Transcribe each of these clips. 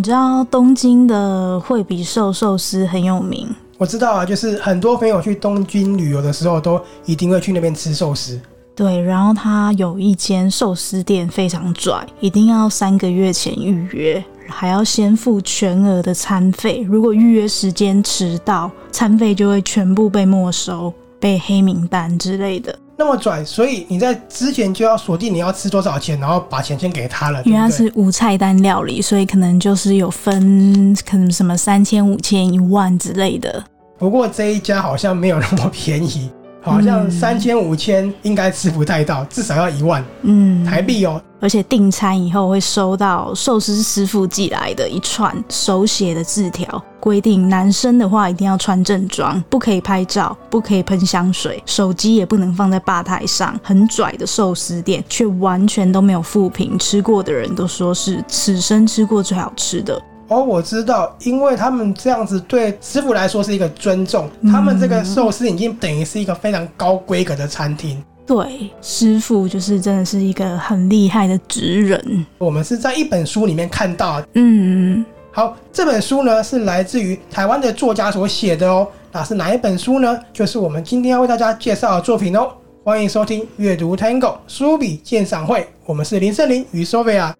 你知道东京的惠比寿寿司很有名？我知道啊，就是很多朋友去东京旅游的时候，都一定会去那边吃寿司。对，然后他有一间寿司店非常拽，一定要三个月前预约，还要先付全额的餐费。如果预约时间迟到，餐费就会全部被没收。被黑名单之类的，那么拽，所以你在之前就要锁定你要吃多少钱，然后把钱先给他了。因为它是无菜单料理，所以可能就是有分，可能什么三千、五千、一万之类的。不过这一家好像没有那么便宜，好像三千、五千应该吃不太到，至少要一万，嗯，台币哦。而且订餐以后会收到寿司师傅寄来的一串手写的字条，规定男生的话一定要穿正装，不可以拍照，不可以喷香水，手机也不能放在吧台上。很拽的寿司店，却完全都没有负评，吃过的人都说是此生吃过最好吃的。哦，我知道，因为他们这样子对师傅来说是一个尊重，他们这个寿司已经等于是一个非常高规格的餐厅。对，师傅就是真的是一个很厉害的职人。我们是在一本书里面看到的，嗯，好，这本书呢是来自于台湾的作家所写的哦。那是哪一本书呢？就是我们今天要为大家介绍的作品哦。欢迎收听阅读 Tango 书笔鉴赏会，我们是林胜林与 Sophia。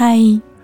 嗨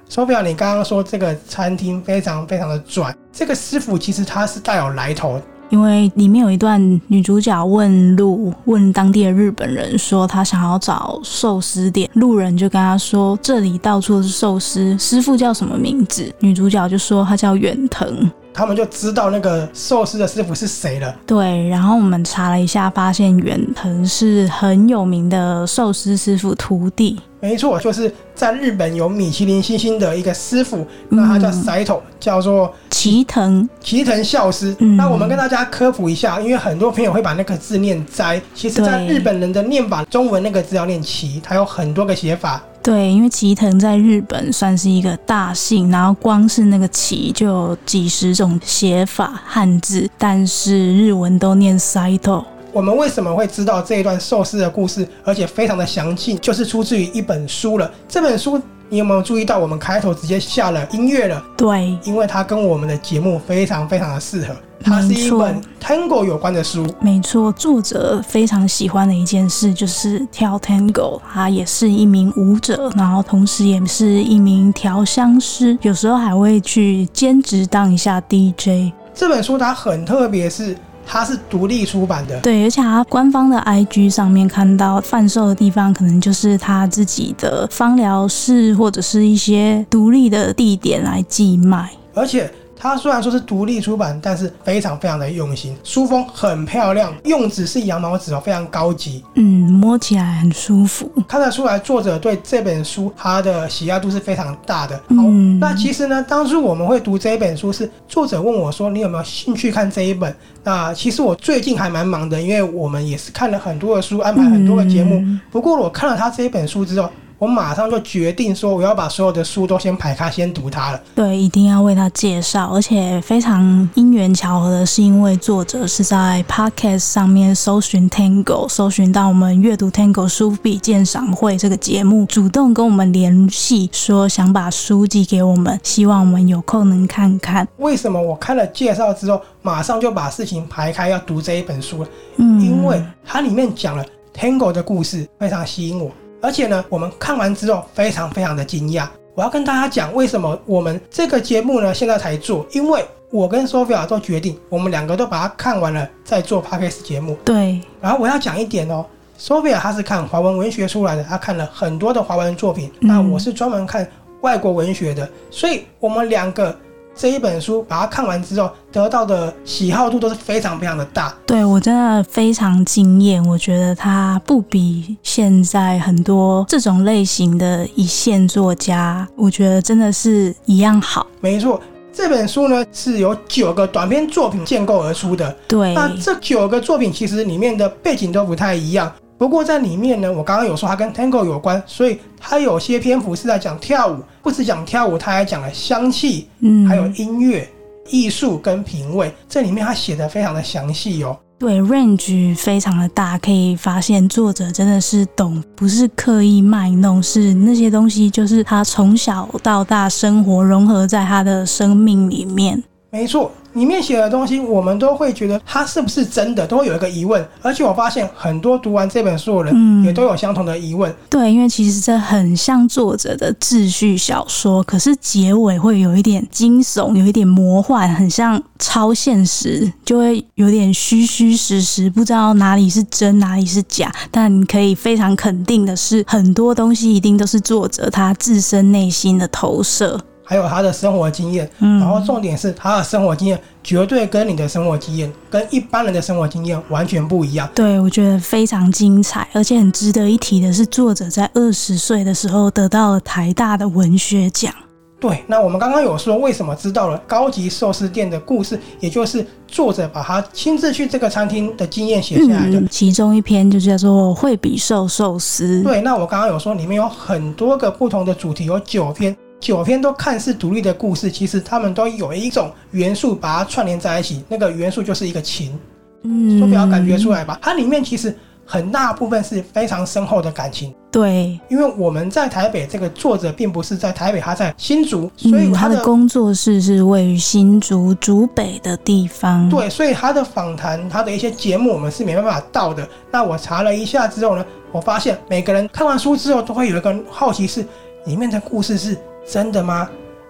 ，Sophia，你刚刚说这个餐厅非常非常的拽，这个师傅其实他是大有来头，因为里面有一段女主角问路，问当地的日本人说她想要找寿司店，路人就跟她说这里到处都是寿司，师傅叫什么名字？女主角就说他叫远藤。他们就知道那个寿司的师傅是谁了。对，然后我们查了一下，发现远藤是很有名的寿司师傅徒弟。没错，就是在日本有米其林星星的一个师傅，那他叫 Saito，叫做齐藤齐藤孝师。嗯。那我们跟大家科普一下，因为很多朋友会把那个字念斋，其实在日本人的念法，中文那个字要念齐，它有很多个写法。对，因为齐藤在日本算是一个大姓，然后光是那个齐就有几十种写法汉字，但是日文都念 Saito。我们为什么会知道这一段寿司的故事，而且非常的详尽，就是出自于一本书了。这本书你有没有注意到，我们开头直接下了音乐了？对，因为它跟我们的节目非常非常的适合。它是一本 Tango 有关的书。没错，作者非常喜欢的一件事就是跳 Tango。他也是一名舞者，然后同时也是一名调香师，有时候还会去兼职当一下 DJ。这本书它很特别，是。它是独立出版的，对，而且它官方的 IG 上面看到贩售的地方，可能就是他自己的芳疗室或者是一些独立的地点来寄卖，而且。它虽然说是独立出版，但是非常非常的用心，书封很漂亮，用纸是羊毛纸哦，非常高级。嗯，摸起来很舒服，看得出来作者对这本书他的喜爱度是非常大的。好，嗯，那其实呢，当初我们会读这一本书，是作者问我说：“你有没有兴趣看这一本？”那其实我最近还蛮忙的，因为我们也是看了很多的书，安排很多的节目。嗯，不过我看了他这一本书之后。我马上就决定说，我要把所有的书都先排开，先读它了。对，一定要为他介绍，而且非常因缘巧合的是，因为作者是在 Podcast 上面搜寻 Tango，搜寻到我们阅读 Tango 书笔鉴赏会这个节目，主动跟我们联系，说想把书寄给我们，希望我们有空能看看。为什么我看了介绍之后，马上就把事情排开要读这一本书了？嗯，因为它里面讲了 Tango 的故事，非常吸引我。而且呢，我们看完之后非常非常的惊讶。我要跟大家讲，为什么我们这个节目呢现在才做？因为我跟 Sophia 都决定，我们两个都把它看完了再做 Podcast 节目。对。然后我要讲一点哦，Sophia 她是看华文文学出来的，她看了很多的华文作品。那我是专门看外国文学的，所以我们两个。这一本书把它看完之后，得到的喜好度都是非常非常的大。对，我真的非常惊艳，我觉得它不比现在很多这种类型的一线作家，我觉得真的是一样好。没错，这本书呢是由九个短篇作品建构而出的。对，那这九个作品其实里面的背景都不太一样。不过在里面呢，我刚刚有说它跟 Tango 有关，所以它有些篇幅是在讲跳舞，不只讲跳舞，它还讲了香气，嗯，还有音乐，艺术跟品味，这里面他写的非常的详细哦。对，range 非常的大，可以发现作者真的是懂，不是刻意卖弄，是那些东西就是他从小到大生活融合在他的生命里面。没错。里面写的东西，我们都会觉得它是不是真的，都会有一个疑问。而且我发现很多读完这本书的人，也都有相同的疑问。嗯。对，因为其实这很像作者的秩序小说，可是结尾会有一点惊悚，有一点魔幻，很像超现实，就会有点虚虚实实，不知道哪里是真，哪里是假。但你可以非常肯定的是，很多东西一定都是作者他自身内心的投射。还有他的生活经验，然后重点是他的生活经验绝对跟你的生活经验，跟一般人的生活经验完全不一样。对，我觉得非常精彩，而且很值得一提的是，作者在二十岁的时候得到了台大的文学奖。对，那我们刚刚有说为什么知道了高级寿司店的故事，也就是作者把他亲自去这个餐厅的经验写下来的，嗯，其中一篇就叫做《惠比寿寿司》。对，那我刚刚有说里面有很多个不同的主题，有九篇。九篇都看似独立的故事，其实他们都有一种元素把它串联在一起，那个元素就是一个情。嗯，说不要感觉出来吧？它里面其实很大部分是非常深厚的感情。对，因为我们在台北，这个作者并不是在台北，他在新竹，所以他的，嗯，他的工作室是位于新竹竹北的地方。对，所以他的访谈，他的一些节目，我们是没办法到的。那我查了一下之后呢，我发现每个人看完书之后都会有一个好奇，是里面的故事是。真的吗？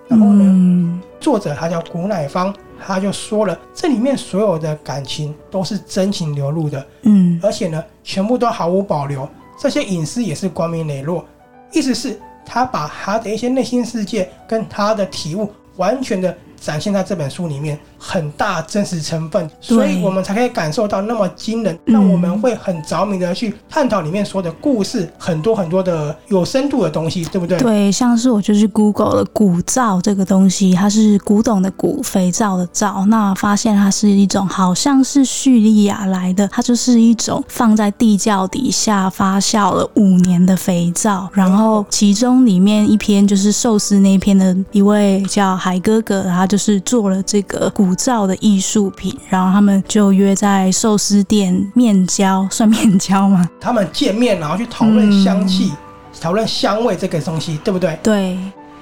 然后呢，嗯、作者他叫古乃芳，他就说了，这里面所有的感情都是真情流露的，嗯，而且呢，全部都毫无保留，这些隐私也是光明磊落。意思是，他把他的一些内心世界跟他的体悟完全的。展现在这本书里面很大真实成分，所以我们才可以感受到那么惊人，让我们会很着迷的去探讨里面说的故事，很多很多的有深度的东西，对不对？对，像是我就是 Google 了古皂这个东西，它是古董的古，肥皂的皂，那发现它是一种好像是叙利亚来的，它就是一种放在地窖底下发酵了五年的肥皂，然后其中里面一篇就是寿司那一篇的一位叫海哥哥，他就。就是做了这个古皂的艺术品，然后他们就约在寿司店面交，算面交吗？他们见面，然后去讨论香气，讨论、嗯、香味这个东西，对不对？对。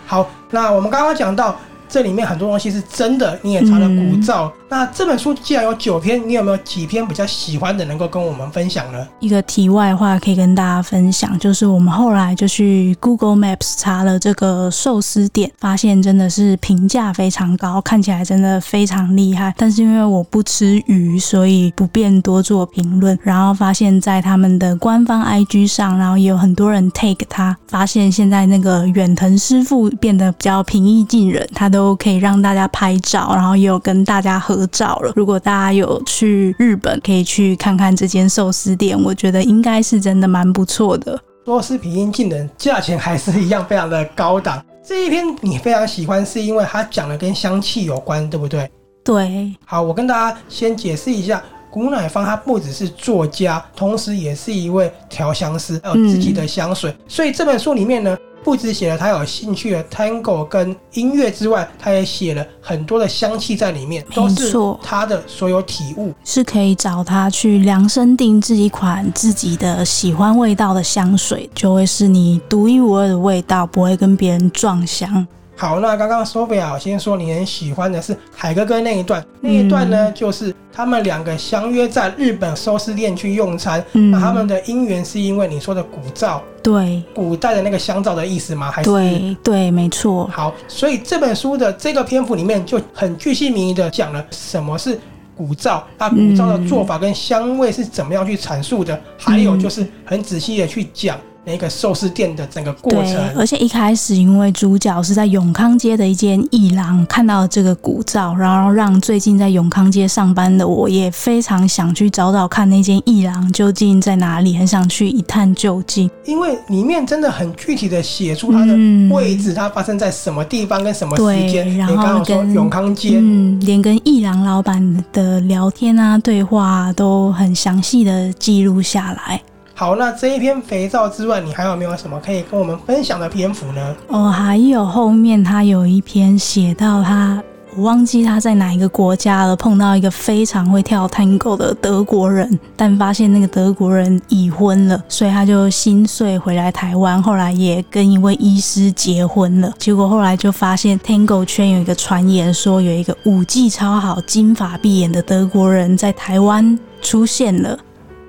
好，那我们刚刚讲到。这里面很多东西是真的，你也查了古照。嗯、那这本书既然有九篇，你有没有几篇比较喜欢的，能够跟我们分享呢？一个题外话可以跟大家分享，就是我们后来就去 Google Maps 查了这个寿司店，发现真的是评价非常高，看起来真的非常厉害。但是因为我不吃鱼，所以不便多做评论。然后发现，在他们的官方 IG 上，然后也有很多人 take 他，发现现在那个远藤师傅变得比较平易近人，他都。都可以让大家拍照，然后也有跟大家合照了。如果大家有去日本，可以去看看这间寿司店，我觉得应该是真的蛮不错的。多是平音技能，价钱还是一样非常的高档。这一篇你非常喜欢，是因为它讲的跟香气有关，对不对？对。好，我跟大家先解释一下，古乃芳他不只是作家，同时也是一位调香师，还有自己的香水。嗯、所以这本书里面呢。不止写了他有兴趣的 Tango 跟音乐之外，他也写了很多的香气在里面，都是他的所有体悟，是可以找他去量身定制一款自己的喜欢味道的香水，就会是你独一无二的味道，不会跟别人撞香。好，那刚刚 Sophia 先说你很喜欢的是海哥哥那一段，那一段呢，嗯、就是他们两个相约在日本寿司店去用餐。嗯，那他们的姻缘是因为你说的古皂，对，古代的那个香皂的意思吗？还是对对，没错。好，所以这本书的这个篇幅里面就很具细靡遗的讲了什么是古皂，那古皂的做法跟香味是怎么样去阐述的，嗯、还有就是很仔细的去讲。那个寿司店的整个过程，对，而且一开始因为主角是在永康街的一间艺廊看到这个古照，然后让最近在永康街上班的我也非常想去找找看那间艺廊究竟在哪里，很想去一探究竟。因为里面真的很具体的写出它的位置，嗯、它发生在什么地方跟什么时间。然后跟永康街，嗯，连跟艺廊老板的聊天啊、对话啊，都很详细的记录下来。好，那这一篇肥皂之外，你还有没有什么可以跟我们分享的篇幅呢？哦，还有后面他有一篇写到他我忘记他在哪一个国家了，碰到一个非常会跳 Tango 的德国人，但发现那个德国人已婚了，所以他就心碎回来台湾，后来也跟一位医师结婚了。结果后来就发现 Tango 圈有一个传言说，有一个舞技超好、金发碧眼的德国人在台湾出现了，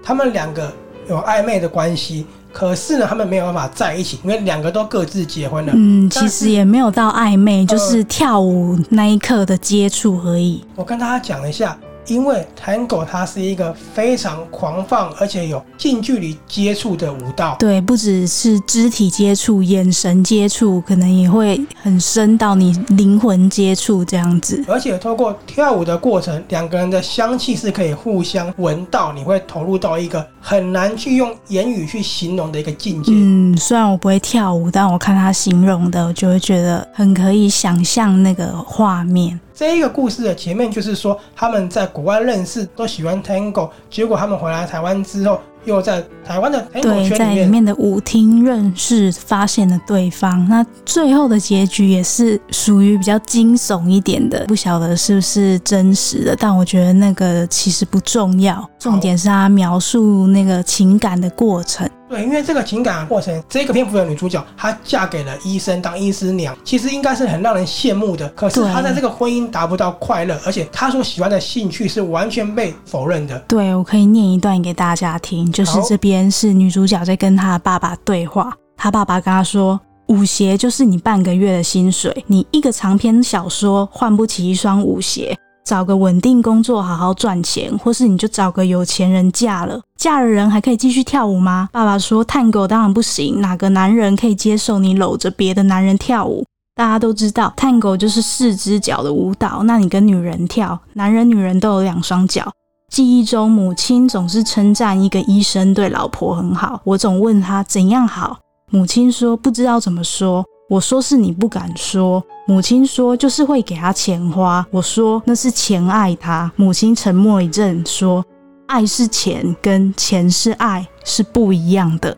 他们两个有暧昧的关系。可是呢，他们没有办法在一起，因为两个都各自结婚了。嗯，其实也没有到暧昧，就是跳舞那一刻的接触而已。我跟大家讲一下。因为 Tango 它是一个非常狂放，而且有近距离接触的舞蹈。对，不只是肢体接触、眼神接触，可能也会很深到你灵魂接触这样子。而且透过跳舞的过程，两个人的香气是可以互相闻到，你会投入到一个很难去用言语去形容的一个境界。嗯，虽然我不会跳舞，但我看他形容的，我就会觉得很可以想象那个画面。这一个故事的前面就是说，他们在国外认识，都喜欢 Tango，结果他们回来台湾之后，又在台湾的 Tango 圈里面，对，在里面的舞厅认识，发现了对方。那最后的结局也是属于比较惊悚一点的，不晓得是不是真实的，但我觉得那个其实不重要，重点是他描述那个情感的过程。对，因为这个情感的过程，这个篇幅的女主角她嫁给了医生当医师娘，其实应该是很让人羡慕的。可是她在这个婚姻达不到快乐，而且她所喜欢的兴趣是完全被否认的。对，我可以念一段给大家听，就是这边是女主角在跟她的爸爸对话，她爸爸跟她说：“舞鞋就是你半个月的薪水，你一个长篇小说换不起一双舞鞋。”找个稳定工作，好好赚钱，或是你就找个有钱人嫁了。嫁了人还可以继续跳舞吗？爸爸说探狗当然不行。哪个男人可以接受你搂着别的男人跳舞？大家都知道探狗就是四只脚的舞蹈。那你跟女人跳，男人女人都有两双脚。记忆中，母亲总是称赞一个医生对老婆很好。我总问他怎样好，母亲说不知道怎么说。我说是你不敢说，母亲说就是会给他钱花。我说那是钱爱他。母亲沉默一阵，说爱是钱，跟钱是爱是不一样的。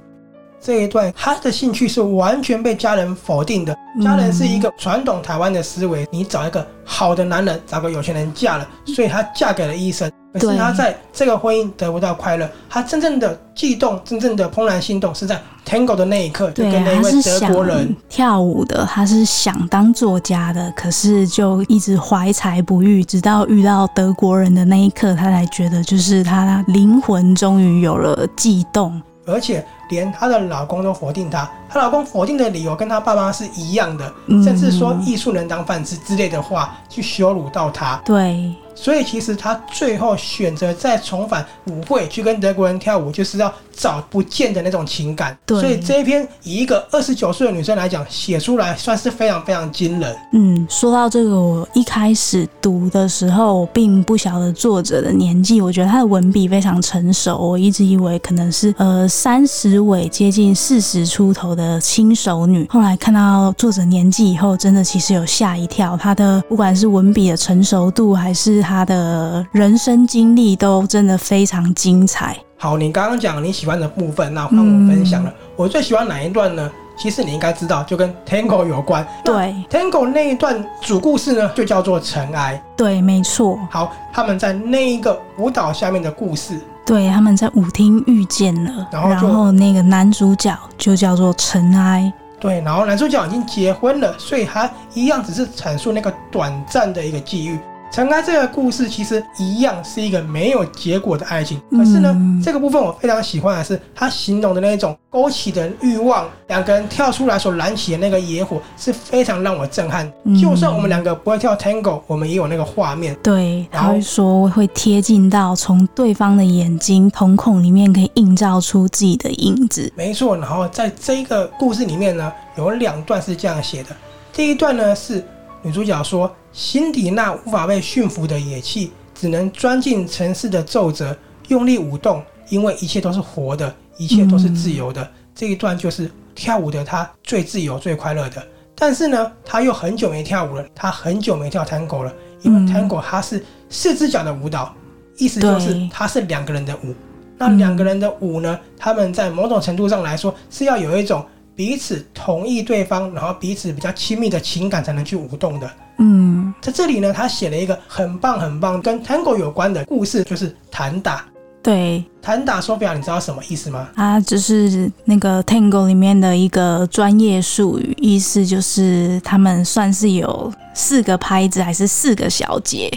这一段他的兴趣是完全被家人否定的。家人是一个传统台湾的思维，你找一个好的男人，找个有钱人嫁了，所以她嫁给了医生。可是她在这个婚姻得不到快乐，她真正的悸动，真正的怦然心动是在 Tango 的那一刻，就跟那一位德国人跳舞的。他是想当作家的，可是就一直怀才不遇，直到遇到德国人的那一刻，他才觉得就是他灵魂终于有了悸动，而且。连她的老公都否定她，她老公否定的理由跟她爸妈是一样的，甚至说艺术能当饭吃之类的话去羞辱到她。对。所以其实她最后选择再重返舞会去跟德国人跳舞，就是要找不见的那种情感。对，所以这一篇以一个二十九岁的女生来讲，写出来算是非常非常惊人。嗯，说到这个，我一开始读的时候，我并不晓得作者的年纪。我觉得他的文笔非常成熟，我一直以为可能是呃三十尾接近四十出头的轻熟女。后来看到作者年纪以后，真的其实有吓一跳。她的不管是文笔的成熟度，还是她的人生经历都真的非常精彩。好，你刚刚讲你喜欢的部分，那换我分享了。嗯、我最喜欢哪一段呢？其实你应该知道，就跟 Tango 有关。对，Tango 那一段主故事呢，就叫做尘埃。对，没错。好，他们在那一个舞蹈下面的故事。对，他们在舞厅遇见了，然后，然后那个男主角就叫做尘埃。对，然后男主角已经结婚了，所以他一样只是阐述那个短暂的一个际遇。尘埃这个故事其实一样是一个没有结果的爱情，可是呢，嗯、这个部分我非常喜欢的是他形容的那种勾起的欲望，两个人跳出来所燃起的那个野火是非常让我震撼。嗯、就算我们两个不会跳 Tango，我们也有那个画面。对，然后他会说会贴近到从对方的眼睛瞳孔里面可以映照出自己的影子。没错，然后在这个故事里面呢，有两段是这样写的。第一段呢是。女主角说：“辛迪那无法被驯服的野气，只能钻进城市的皱褶，用力舞动，因为一切都是活的，一切都是自由的。嗯、这一段就是跳舞的她最自由、最快乐的。但是呢，她又很久没跳舞了，她很久没跳 Tango 了，因为 Tango 它是四只脚的舞蹈，意思就是它是两个人的舞。那两个人的舞呢，他们在某种程度上来说是要有一种。”彼此同意对方，然后彼此比较亲密的情感才能去舞动的。嗯，在这里呢，他写了一个很棒很棒跟 Tango 有关的故事，就是弹打。对，弹打，Sophia，你知道什么意思吗？啊，就是那个 Tango 里面的一个专业术语，意思就是他们算是有四个拍子还是四个小节，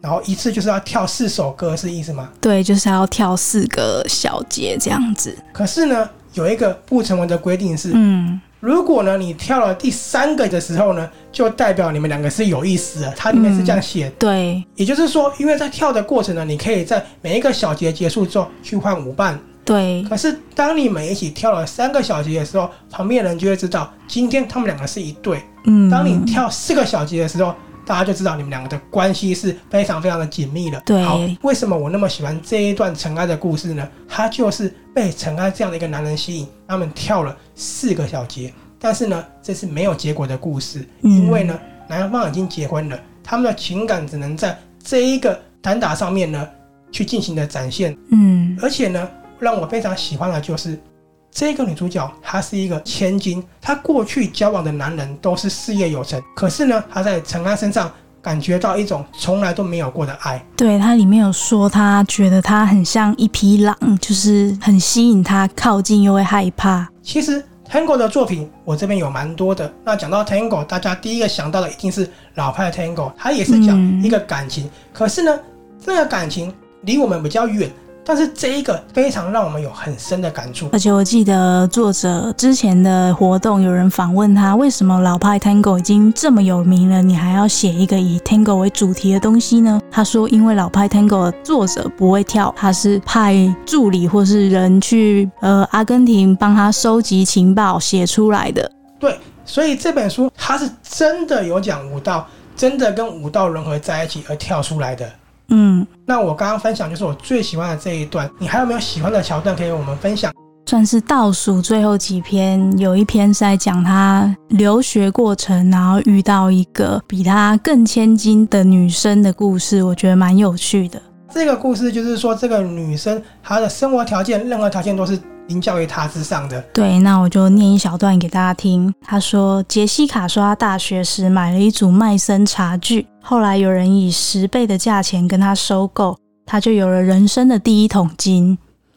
然后一次就是要跳四首歌，是意思吗？对，就是要跳四个小节这样子。可是呢，有一个不成文的规定是，嗯。如果呢，你跳了第三个的时候呢，就代表你们两个是有意思的。它里面是这样写的，嗯，对，也就是说，因为在跳的过程呢，你可以在每一个小节结束之后去换舞伴，对。可是当你们一起跳了三个小节的时候，旁边人就会知道今天他们两个是一对。嗯，当你跳四个小节的时候，大家就知道你们两个的关系是非常非常的紧密的。对，好，为什么我那么喜欢这一段尘埃的故事呢？他就是被尘埃这样的一个男人吸引，他们跳了四个小节。但是呢，这是没有结果的故事，因为呢，男方已经结婚了，他们的情感只能在这一个单打上面呢去进行的展现。嗯，而且呢，让我非常喜欢的就是这个女主角，她是一个千金，她过去交往的男人都是事业有成，可是呢，她在陈安身上感觉到一种从来都没有过的爱。对，她里面有说，她觉得他很像一匹狼，就是很吸引她靠近又会害怕。其实。Tango 的作品，我这边有蛮多的。那讲到 Tango，大家第一个想到的一定是老派 Tango，它也是讲一个感情。嗯、可是呢，这个感情离我们比较远。但是这一个非常让我们有很深的感触，而且我记得作者之前的活动有人访问他，为什么老派 Tango 已经这么有名了，你还要写一个以 Tango 为主题的东西呢？他说，因为老派 Tango 的作者不会跳，他是派助理或是人去呃阿根廷帮他收集情报写出来的。对，所以这本书他是真的有讲舞蹈，真的跟舞蹈融合在一起而跳出来的。嗯，那我刚刚分享就是我最喜欢的这一段，你还有没有喜欢的桥段可以跟我们分享？算是倒数最后几篇，有一篇是在讲他留学过程，然后遇到一个比他更千金的女生的故事，我觉得蛮有趣的。这个故事就是说，这个女生她的生活条件，任何条件都是。凌驾于他之上的。对，那我就念一小段给大家听。他说：“杰西卡说，他大学时买了一组麦森茶具，后来有人以十倍的价钱跟他收购，他就有了人生的第一桶金。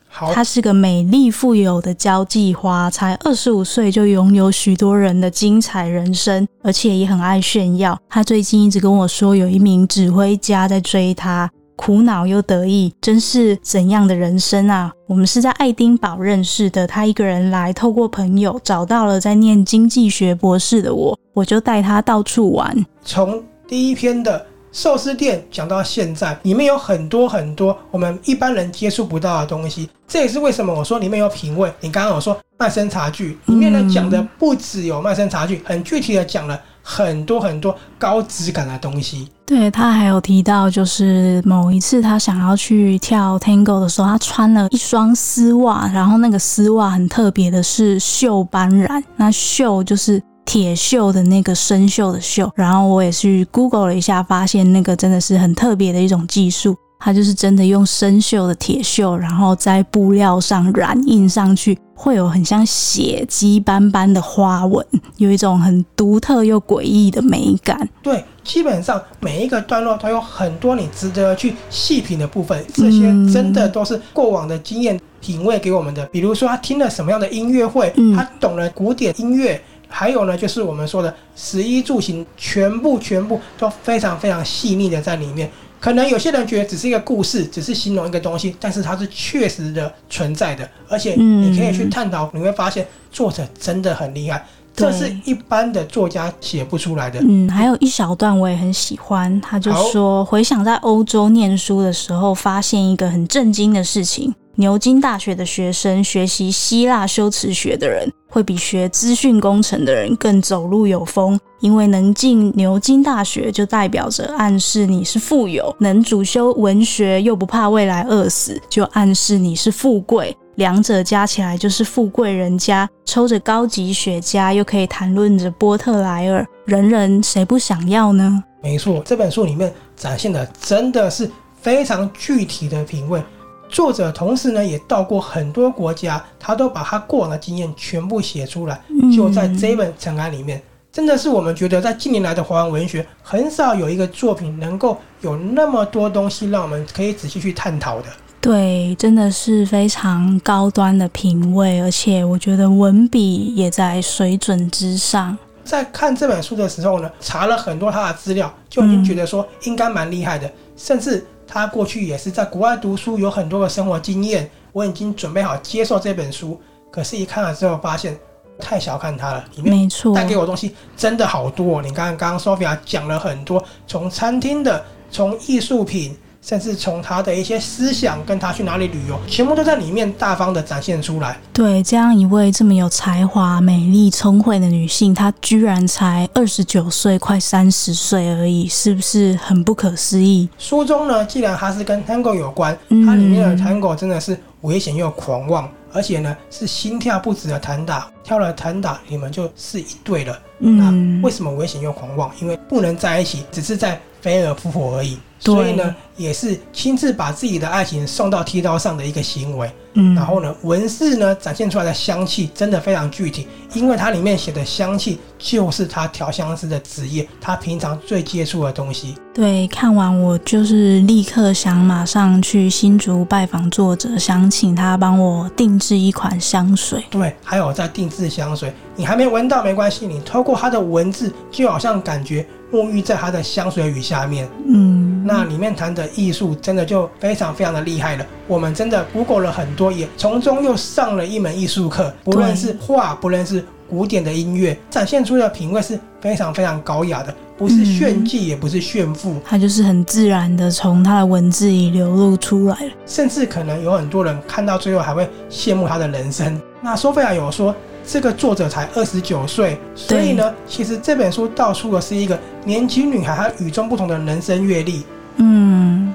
好，他是个美丽富有的交际花，才二十五岁就拥有许多人的精彩人生，而且也很爱炫耀。他最近一直跟我说，有一名指挥家在追他。”苦恼又得意，真是怎样的人生啊！我们是在爱丁堡认识的，他一个人来，透过朋友找到了在念经济学博士的我，我就带他到处玩。从第一篇的寿司店讲到现在，里面有很多很多我们一般人接触不到的东西。这也是为什么我说里面有品味。你刚刚有说卖身茶具，里面呢讲的不只有卖身茶具，很具体的讲了。很多很多高质感的东西。对，他还有提到，就是某一次他想要去跳 Tango 的时候，他穿了一双丝袜，然后那个丝袜很特别的是锈斑染，那锈就是铁锈的那个生锈的锈。然后我也去 Google 了一下，发现那个真的是很特别的一种技术。它就是真的用生锈的铁锈，然后在布料上染印上去，会有很像血迹斑斑的花纹，有一种很独特又诡异的美感。对，基本上每一个段落都有很多你值得去细品的部分，这些真的都是过往的经验品味给我们的。比如说他听了什么样的音乐会，他懂了古典音乐，还有呢，就是我们说的食衣住行，全部全部都非常非常细腻的在里面。可能有些人觉得只是一个故事，只是形容一个东西，但是它是确实的存在的，而且你可以去探讨，你会发现作者真的很厉害，这是一般的作家写不出来的。嗯，还有一小段我也很喜欢，他就说回想在欧洲念书的时候，发现一个很震惊的事情。牛津大学的学生学习希腊修辞学的人，会比学资讯工程的人更走路有风。因为能进牛津大学，就代表着暗示你是富有；能主修文学又不怕未来饿死，就暗示你是富贵。两者加起来就是富贵人家，抽着高级雪茄，又可以谈论着波特莱尔，人人谁不想要呢？没错，这本书里面展现的真的是非常具体的品味。作者同时呢也到过很多国家，他都把他过往的经验全部写出来，就在这本《尘埃》里面。真的是我们觉得在近年来的华文文学，很少有一个作品能够有那么多东西让我们可以仔细去探讨的。对，真的是非常高端的品味，而且我觉得文笔也在水准之上。在看这本书的时候呢，查了很多他的资料，就已经觉得说应该蛮厉害的。嗯、甚至他过去也是在国外读书，有很多的生活经验。我已经准备好接受这本书，可是，一看了之后发现。太小看他了，里面带给我东西真的好多。你看，刚刚 Sophia 讲了很多，从餐厅的，从艺术品，甚至从他的一些思想，跟他去哪里旅游，全部都在里面大方的展现出来。对，这样一位这么有才华、美丽、聪慧的女性，她居然才二十九岁，快三十岁而已，是不是很不可思议？书中呢，既然它是跟 Tango 有关，它里面的 Tango 真的是危险又狂妄。而且呢，是心跳不止的弹打，跳了弹打，你们就是一对了。嗯、那为什么危险又狂妄？因为不能在一起，只是在飞蛾扑火而已。所以呢，也是亲自把自己的爱情送到剃刀上的一个行为。嗯，然后呢，文字呢展现出来的香气真的非常具体，因为它里面写的香气就是他调香师的职业，他平常最接触的东西。对，看完我就是立刻想马上去新竹拜访作者，想请他帮我定制一款香水。对，还有在定制香水，你还没闻到没关系，你透过他的文字，就好像感觉沐浴在他的香水雨下面。嗯，那里面谈的艺术真的就非常非常的厉害了。我们真的 Google 了很多，也从中又上了一门艺术课，不论是画，不论是古典的音乐，展现出的品味是非常非常高雅的。不是炫技，也不是炫富，他就是很自然的从他的文字里流露出来了。甚至可能有很多人看到最后还会羡慕他的人生。那索菲亚有说，这个作者才二十九岁，所以呢，其实这本书道出的是一个年轻女孩她与众不同的人生阅历。嗯，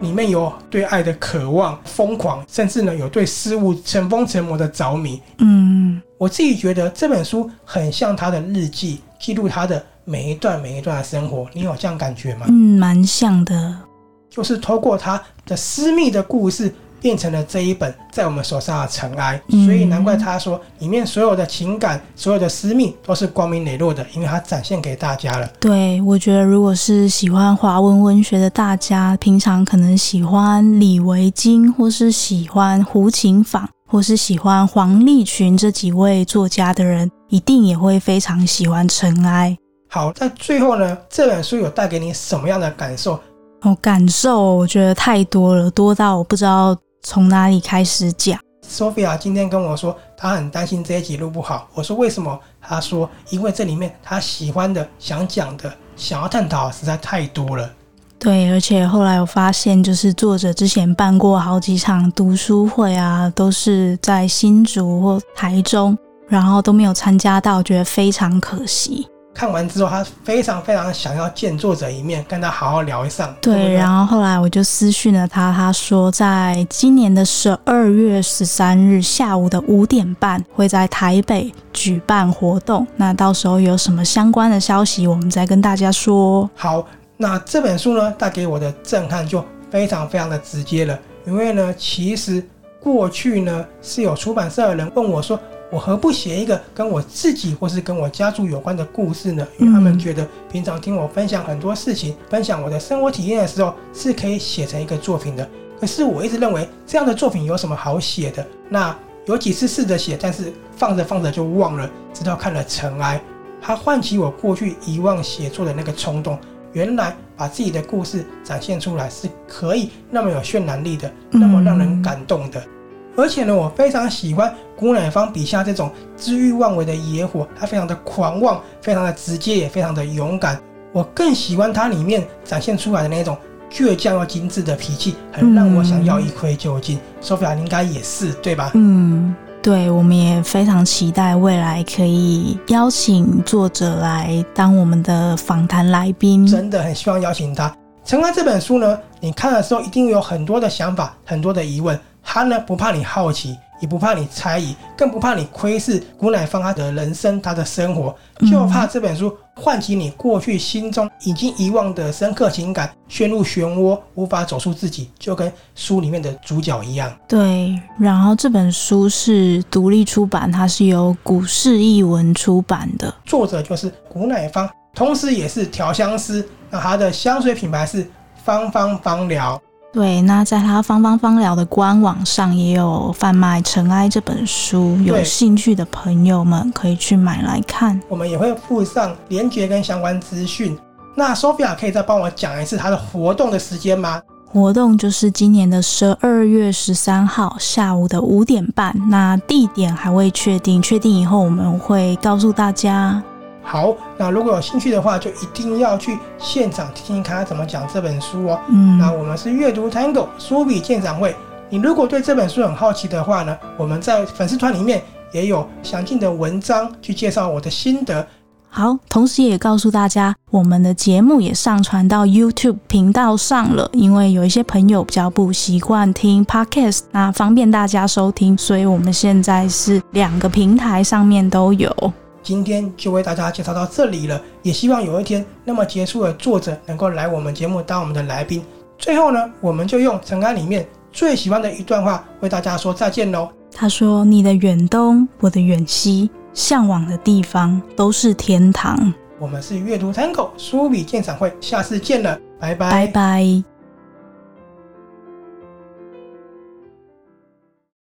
里面有对爱的渴望、疯狂，甚至呢有对事物成疯成魔的着迷。嗯，我自己觉得这本书很像他的日记，记录他的。每一段每一段的生活，你有这样感觉吗？嗯，蛮像的，就是透过他的私密的故事，变成了这一本在我们手上的尘埃。嗯，所以难怪他说里面所有的情感、所有的私密都是光明磊落的，因为他展现给大家了。对，我觉得如果是喜欢华文文学的大家，平常可能喜欢李维京，或是喜欢胡琴坊，或是喜欢黄立群这几位作家的人，一定也会非常喜欢尘埃。好，在最后呢，这本书有带给你什么样的感受？哦，感受我觉得太多了，多到我不知道从哪里开始讲。Sophia 今天跟我说，她很担心这一集录不好。我说为什么？她说因为这里面她喜欢的、想讲的、想要探讨实在太多了。对，而且后来我发现，就是作者之前办过好几场读书会啊，都是在新竹或台中，然后都没有参加到，觉得非常可惜。看完之后，他非常非常想要见作者一面，跟他好好聊一上。对，对对，然后后来我就私讯了他，他说在今年的十二月十三日下午的五点半会在台北举办活动。那到时候有什么相关的消息，我们再跟大家说。好，那这本书呢，带给我的震撼就非常非常的直接了，因为呢，其实过去呢是有出版社的人问我说。我何不写一个跟我自己或是跟我家族有关的故事呢？因为他们觉得平常听我分享很多事情，分享我的生活体验的时候，是可以写成一个作品的。可是我一直认为这样的作品有什么好写的？那有几次试着写，但是放着放着就忘了。直到看了《尘埃》，它唤起我过去遗忘写作的那个冲动。原来把自己的故事展现出来是可以那么有渲染力的，那么让人感动的。而且呢，我非常喜欢古乃芳笔下这种恣意妄为的野火，他非常的狂妄，非常的直接，也非常的勇敢。我更喜欢它里面展现出来的那种倔强又精致的脾气，很让我想要一窥究竟。Sophia，你应该也是对吧？嗯，对，我们也非常期待未来可以邀请作者来当我们的访谈来宾，真的很希望邀请他。《尘埃》这本书呢，你看的时候一定有很多的想法，很多的疑问。他呢不怕你好奇，也不怕你猜疑，更不怕你窥视古乃芳他的人生、他的生活，就怕这本书唤起你过去心中已经遗忘的深刻情感，陷入漩涡，无法走出自己，就跟书里面的主角一样。对，然后这本书是独立出版，它是由古市译文出版的，作者就是古乃芳，同时也是调香师。那他的香水品牌是芳芳芳疗。对，那在他芳芳芳疗的官网上也有贩卖《尘埃》这本书，有兴趣的朋友们可以去买来看。我们也会附上连结跟相关资讯。那 Sophia 可以再帮我讲一次他的活动的时间吗？活动就是今年的十二月十三号下午的五点半，那地点还未确定，确定以后我们会告诉大家。好，那如果有兴趣的话，就一定要去现场听听看他怎么讲这本书哦。嗯，那我们是阅读 Tango 书比鉴赏会。你如果对这本书很好奇的话呢，我们在粉丝团里面也有详尽的文章去介绍我的心得。好，同时也告诉大家，我们的节目也上传到 YouTube 频道上了。因为有一些朋友比较不习惯听 Podcast，那方便大家收听，所以我们现在是两个平台上面都有。今天就为大家介绍到这里了，也希望有一天那么杰出的作者能够来我们节目当我们的来宾。最后呢，我们就用《尘埃》里面最喜欢的一段话为大家说再见喽。他说：“你的远东，我的远西，向往的地方都是天堂。”我们是阅读 Tango 书笔鉴赏会，下次见了，拜拜，拜拜。